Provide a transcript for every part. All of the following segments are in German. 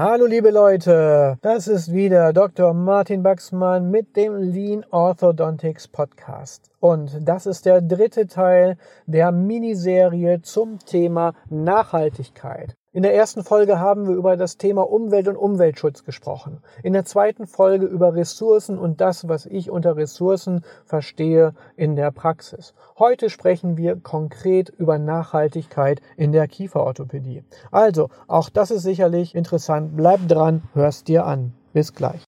Hallo liebe Leute, das ist wieder Dr. Martin Baxmann mit dem Lean Orthodontics Podcast. Und das ist der dritte Teil der Miniserie zum Thema Nachhaltigkeit. In der ersten Folge haben wir über das Thema Umwelt und Umweltschutz gesprochen. In der zweiten Folge über Ressourcen und das, was ich unter Ressourcen verstehe in der Praxis. Heute sprechen wir konkret über Nachhaltigkeit in der Kieferorthopädie. Also, auch das ist sicherlich interessant. Bleib dran, hörst dir an. Bis gleich.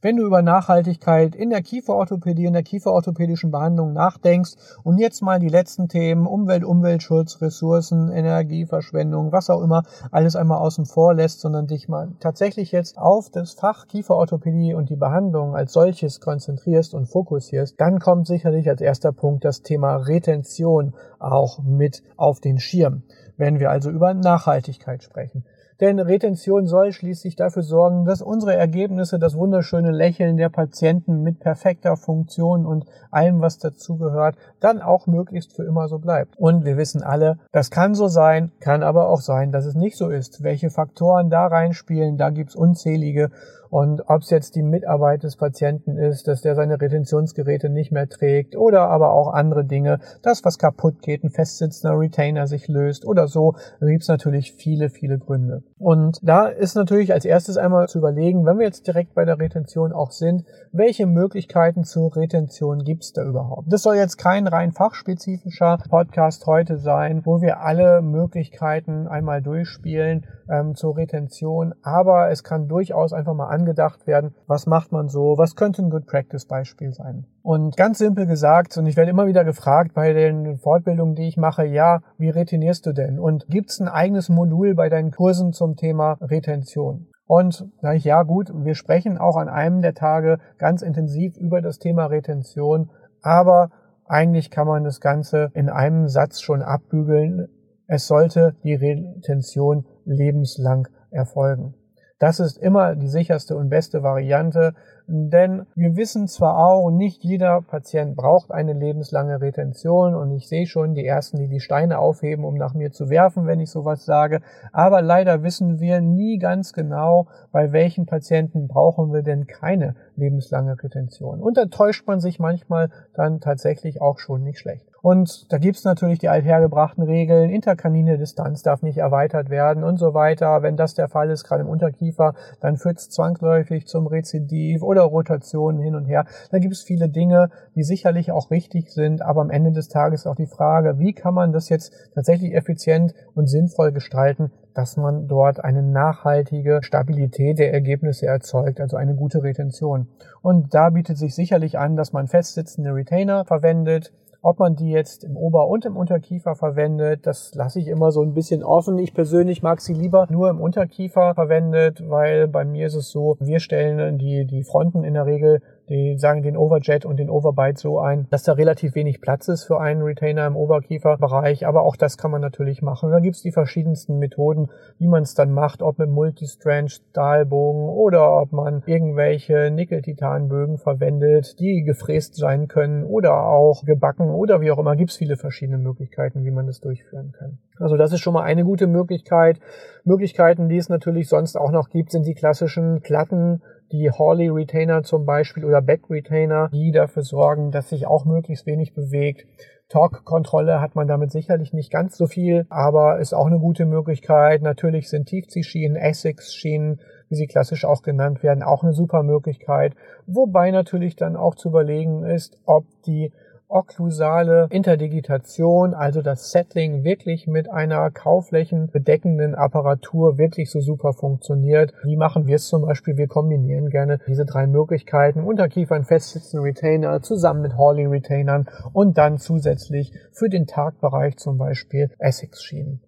Wenn du über Nachhaltigkeit in der Kieferorthopädie, in der kieferorthopädischen Behandlung nachdenkst und jetzt mal die letzten Themen Umwelt, Umweltschutz, Ressourcen, Energieverschwendung, was auch immer, alles einmal außen vor lässt, sondern dich mal tatsächlich jetzt auf das Fach Kieferorthopädie und die Behandlung als solches konzentrierst und fokussierst, dann kommt sicherlich als erster Punkt das Thema Retention auch mit auf den Schirm, wenn wir also über Nachhaltigkeit sprechen. Denn Retention soll schließlich dafür sorgen, dass unsere Ergebnisse, das wunderschöne Lächeln der Patienten mit perfekter Funktion und allem, was dazugehört, dann auch möglichst für immer so bleibt. Und wir wissen alle, das kann so sein, kann aber auch sein, dass es nicht so ist. Welche Faktoren da reinspielen, da gibt's unzählige und ob es jetzt die Mitarbeit des Patienten ist, dass der seine Retentionsgeräte nicht mehr trägt oder aber auch andere Dinge, das was kaputt geht, ein festsitzender Retainer sich löst oder so, gibt es natürlich viele, viele Gründe. Und da ist natürlich als erstes einmal zu überlegen, wenn wir jetzt direkt bei der Retention auch sind, welche Möglichkeiten zur Retention gibt es da überhaupt? Das soll jetzt kein rein fachspezifischer Podcast heute sein, wo wir alle Möglichkeiten einmal durchspielen ähm, zur Retention, aber es kann durchaus einfach mal angedacht werden, was macht man so, was könnte ein Good Practice Beispiel sein. Und ganz simpel gesagt, und ich werde immer wieder gefragt bei den Fortbildungen, die ich mache, ja, wie retenierst du denn? Und gibt es ein eigenes Modul bei deinen Kursen zum Thema Retention? Und sage ich, ja gut, wir sprechen auch an einem der Tage ganz intensiv über das Thema Retention, aber eigentlich kann man das Ganze in einem Satz schon abbügeln. Es sollte die Retention lebenslang erfolgen. Das ist immer die sicherste und beste Variante, denn wir wissen zwar auch, nicht jeder Patient braucht eine lebenslange Retention und ich sehe schon die ersten, die die Steine aufheben, um nach mir zu werfen, wenn ich sowas sage, aber leider wissen wir nie ganz genau, bei welchen Patienten brauchen wir denn keine lebenslange Retention. Und da täuscht man sich manchmal dann tatsächlich auch schon nicht schlecht. Und da gibt's natürlich die althergebrachten Regeln, interkanine Distanz darf nicht erweitert werden und so weiter. Wenn das der Fall ist, gerade im Unterkiefer, dann führt's zwangsläufig zum Rezidiv oder Rotationen hin und her. Da gibt's viele Dinge, die sicherlich auch richtig sind, aber am Ende des Tages auch die Frage, wie kann man das jetzt tatsächlich effizient und sinnvoll gestalten, dass man dort eine nachhaltige Stabilität der Ergebnisse erzeugt, also eine gute Retention. Und da bietet sich sicherlich an, dass man festsitzende Retainer verwendet, ob man die jetzt im Ober- und im Unterkiefer verwendet, das lasse ich immer so ein bisschen offen. Ich persönlich mag sie lieber nur im Unterkiefer verwendet, weil bei mir ist es so, wir stellen die, die Fronten in der Regel die sagen den Overjet und den Overbite so ein, dass da relativ wenig Platz ist für einen Retainer im Oberkieferbereich. Aber auch das kann man natürlich machen. Da gibt's die verschiedensten Methoden, wie man es dann macht, ob mit Multistranch Stahlbogen oder ob man irgendwelche Nickel-Titanbögen verwendet, die gefräst sein können oder auch gebacken oder wie auch immer. Gibt's viele verschiedene Möglichkeiten, wie man das durchführen kann. Also das ist schon mal eine gute Möglichkeit. Möglichkeiten, die es natürlich sonst auch noch gibt, sind die klassischen Platten, die Hawley Retainer zum Beispiel oder Back Retainer, die dafür sorgen, dass sich auch möglichst wenig bewegt. Torque-Kontrolle hat man damit sicherlich nicht ganz so viel, aber ist auch eine gute Möglichkeit. Natürlich sind Tiefziehschienen, Essex-Schienen, wie sie klassisch auch genannt werden, auch eine super Möglichkeit. Wobei natürlich dann auch zu überlegen ist, ob die okklusale Interdigitation, also das Settling wirklich mit einer kauflächenbedeckenden Apparatur wirklich so super funktioniert. Wie machen wir es zum Beispiel? Wir kombinieren gerne diese drei Möglichkeiten, Unterkiefern festsitzende Retainer zusammen mit Hawley Retainern und dann zusätzlich für den Tagbereich zum Beispiel Essex-Schienen.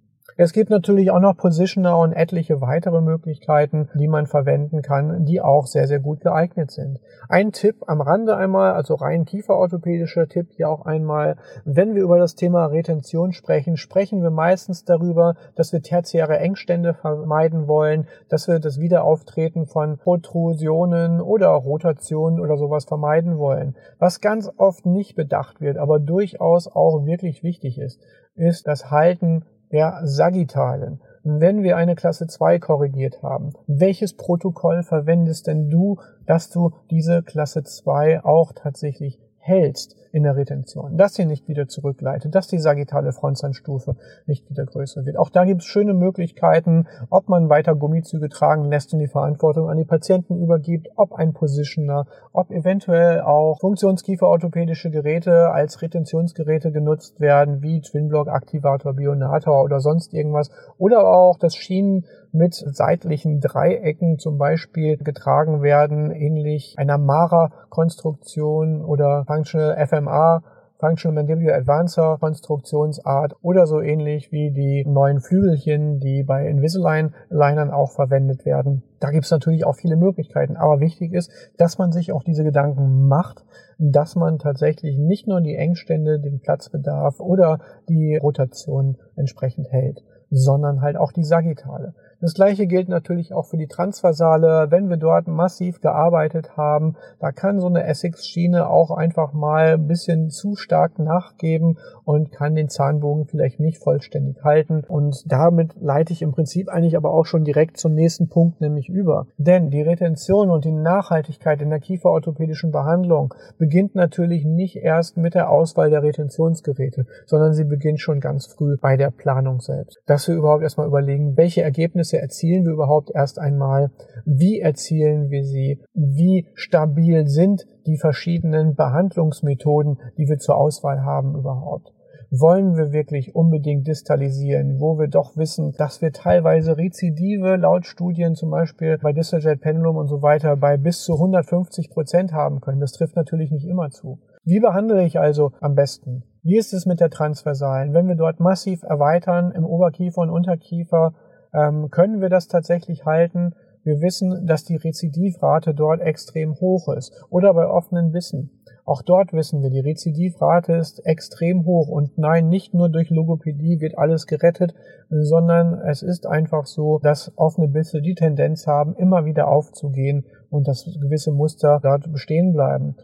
Es gibt natürlich auch noch Positioner und etliche weitere Möglichkeiten, die man verwenden kann, die auch sehr, sehr gut geeignet sind. Ein Tipp am Rande einmal, also rein kieferorthopädischer Tipp hier auch einmal, wenn wir über das Thema Retention sprechen, sprechen wir meistens darüber, dass wir tertiäre Engstände vermeiden wollen, dass wir das Wiederauftreten von Protrusionen oder Rotationen oder sowas vermeiden wollen. Was ganz oft nicht bedacht wird, aber durchaus auch wirklich wichtig ist, ist das Halten der Sagittalen. Wenn wir eine Klasse 2 korrigiert haben, welches Protokoll verwendest denn du, dass du diese Klasse 2 auch tatsächlich hältst in der Retention, dass sie nicht wieder zurückleitet, dass die sagittale Frontzahnstufe nicht wieder größer wird. Auch da gibt es schöne Möglichkeiten, ob man weiter Gummizüge tragen lässt und die Verantwortung an die Patienten übergibt, ob ein Positioner, ob eventuell auch Funktionskieferorthopädische Geräte als Retentionsgeräte genutzt werden, wie Twinblock Aktivator, Bionator oder sonst irgendwas, oder auch das Schienen mit seitlichen Dreiecken zum Beispiel getragen werden, ähnlich einer Mara-Konstruktion oder Functional FMA, Functional Mandibular Advancer Konstruktionsart oder so ähnlich wie die neuen Flügelchen, die bei Invisalign-Linern auch verwendet werden. Da gibt es natürlich auch viele Möglichkeiten, aber wichtig ist, dass man sich auch diese Gedanken macht, dass man tatsächlich nicht nur die Engstände, den Platzbedarf oder die Rotation entsprechend hält, sondern halt auch die Sagittale. Das gleiche gilt natürlich auch für die Transversale. Wenn wir dort massiv gearbeitet haben, da kann so eine Essex-Schiene auch einfach mal ein bisschen zu stark nachgeben und kann den Zahnbogen vielleicht nicht vollständig halten. Und damit leite ich im Prinzip eigentlich aber auch schon direkt zum nächsten Punkt nämlich über. Denn die Retention und die Nachhaltigkeit in der kieferorthopädischen Behandlung beginnt natürlich nicht erst mit der Auswahl der Retentionsgeräte, sondern sie beginnt schon ganz früh bei der Planung selbst. Dass wir überhaupt erstmal überlegen, welche Ergebnisse Ergebnisse erzielen wir überhaupt erst einmal? Wie erzielen wir sie? Wie stabil sind die verschiedenen Behandlungsmethoden, die wir zur Auswahl haben überhaupt? wollen wir wirklich unbedingt distalisieren, wo wir doch wissen, dass wir teilweise Rezidive laut Studien zum Beispiel bei Distaljet Pendulum und so weiter bei bis zu 150 Prozent haben können. Das trifft natürlich nicht immer zu. Wie behandle ich also am besten? Wie ist es mit der Transversalen? Wenn wir dort massiv erweitern im Oberkiefer und Unterkiefer, ähm, können wir das tatsächlich halten. Wir wissen, dass die Rezidivrate dort extrem hoch ist. Oder bei offenen Bissen. Auch dort wissen wir, die Rezidivrate ist extrem hoch. Und nein, nicht nur durch Logopädie wird alles gerettet, sondern es ist einfach so, dass offene Bisse die Tendenz haben, immer wieder aufzugehen und dass gewisse Muster dort bestehen bleiben.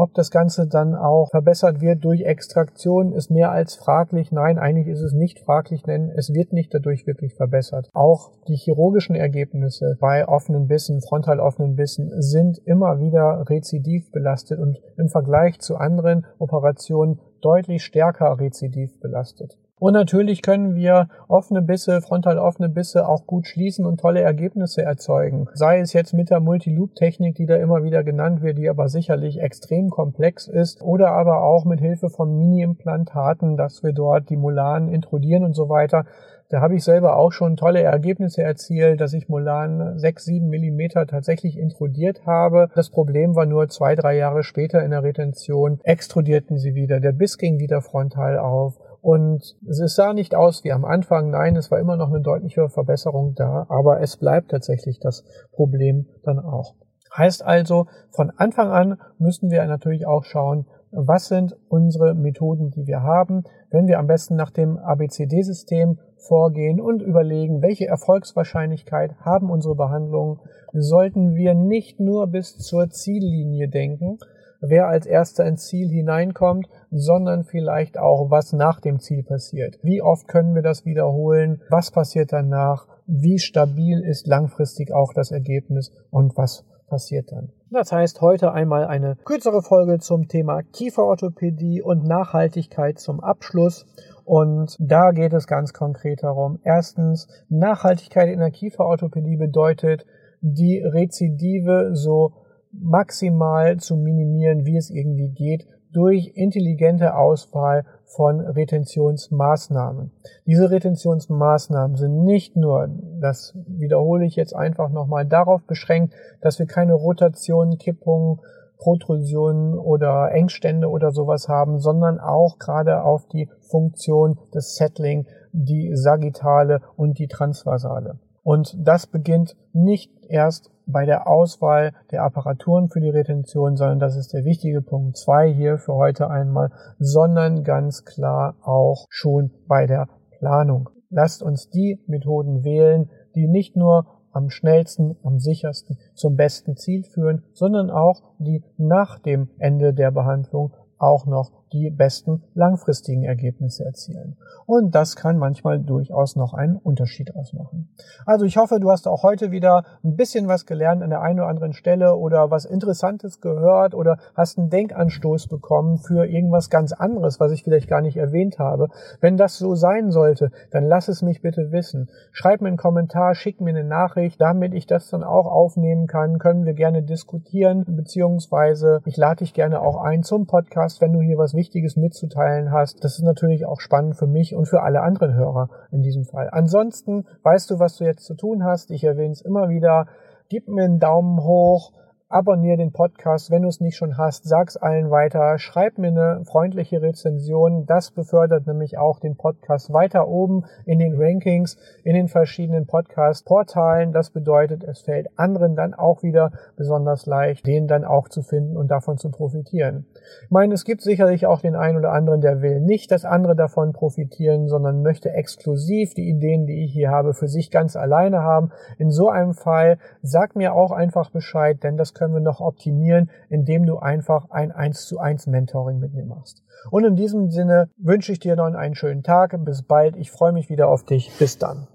Ob das Ganze dann auch verbessert wird durch Extraktion, ist mehr als fraglich. Nein, eigentlich ist es nicht fraglich, denn es wird nicht dadurch wirklich verbessert. Auch die chirurgischen Ergebnisse bei offenen Bissen, frontal offenen Bissen, sind immer wieder rezidiv belastet und im Vergleich zu anderen Operationen deutlich stärker rezidiv belastet. Und natürlich können wir offene Bisse, frontal offene Bisse auch gut schließen und tolle Ergebnisse erzeugen. Sei es jetzt mit der Multiloop-Technik, die da immer wieder genannt wird, die aber sicherlich extrem komplex ist, oder aber auch mit Hilfe von Mini-Implantaten, dass wir dort die Molaren intrudieren und so weiter. Da habe ich selber auch schon tolle Ergebnisse erzielt, dass ich Molaren 6, 7 Millimeter tatsächlich intrudiert habe. Das Problem war nur zwei, drei Jahre später in der Retention extrudierten sie wieder. Der Biss ging wieder frontal auf. Und es sah nicht aus wie am Anfang. Nein, es war immer noch eine deutliche Verbesserung da, aber es bleibt tatsächlich das Problem dann auch. Heißt also, von Anfang an müssen wir natürlich auch schauen, was sind unsere Methoden, die wir haben, wenn wir am besten nach dem ABCD-System vorgehen und überlegen, welche Erfolgswahrscheinlichkeit haben unsere Behandlungen, sollten wir nicht nur bis zur Ziellinie denken, wer als erster ins Ziel hineinkommt, sondern vielleicht auch, was nach dem Ziel passiert. Wie oft können wir das wiederholen? Was passiert danach? Wie stabil ist langfristig auch das Ergebnis und was passiert dann? Das heißt, heute einmal eine kürzere Folge zum Thema Kieferorthopädie und Nachhaltigkeit zum Abschluss. Und da geht es ganz konkret darum. Erstens, Nachhaltigkeit in der Kieferorthopädie bedeutet, die Rezidive so maximal zu minimieren, wie es irgendwie geht, durch intelligente Auswahl von Retentionsmaßnahmen. Diese Retentionsmaßnahmen sind nicht nur, das wiederhole ich jetzt einfach nochmal, darauf beschränkt, dass wir keine Rotationen, Kippungen Protrusionen oder Engstände oder sowas haben, sondern auch gerade auf die Funktion des Settling, die sagittale und die transversale. Und das beginnt nicht erst bei der Auswahl der Apparaturen für die Retention, sondern das ist der wichtige Punkt zwei hier für heute einmal, sondern ganz klar auch schon bei der Planung. Lasst uns die Methoden wählen, die nicht nur am schnellsten, am sichersten zum besten Ziel führen, sondern auch die nach dem Ende der Behandlung auch noch die besten langfristigen Ergebnisse erzielen. Und das kann manchmal durchaus noch einen Unterschied ausmachen. Also ich hoffe, du hast auch heute wieder ein bisschen was gelernt an der einen oder anderen Stelle oder was Interessantes gehört oder hast einen Denkanstoß bekommen für irgendwas ganz anderes, was ich vielleicht gar nicht erwähnt habe. Wenn das so sein sollte, dann lass es mich bitte wissen. Schreib mir einen Kommentar, schick mir eine Nachricht, damit ich das dann auch aufnehmen kann, können wir gerne diskutieren, beziehungsweise ich lade dich gerne auch ein zum Podcast, wenn du hier was Wichtiges mitzuteilen hast. Das ist natürlich auch spannend für mich und für alle anderen Hörer in diesem Fall. Ansonsten weißt du, was du jetzt zu tun hast. Ich erwähne es immer wieder. Gib mir einen Daumen hoch abonniere den Podcast, wenn du es nicht schon hast, sag's allen weiter, schreib mir eine freundliche Rezension, das befördert nämlich auch den Podcast weiter oben in den Rankings, in den verschiedenen Podcast-Portalen. Das bedeutet, es fällt anderen dann auch wieder besonders leicht, den dann auch zu finden und davon zu profitieren. Ich meine, es gibt sicherlich auch den einen oder anderen, der will nicht, dass andere davon profitieren, sondern möchte exklusiv die Ideen, die ich hier habe, für sich ganz alleine haben. In so einem Fall sag mir auch einfach Bescheid, denn das können wir noch optimieren, indem du einfach ein 1 zu 1 Mentoring mit mir machst. Und in diesem Sinne wünsche ich dir noch einen schönen Tag. Bis bald. Ich freue mich wieder auf dich. Bis dann.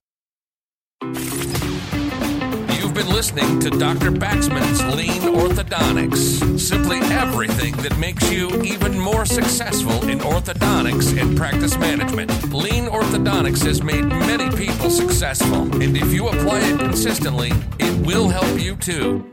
You've been listening to Dr. Baxman's Lean Orthodontics. Simply everything that makes you even more successful in orthodontics and practice management. Lean Orthodontics has made many people successful, and if you apply it consistently, it will help you too.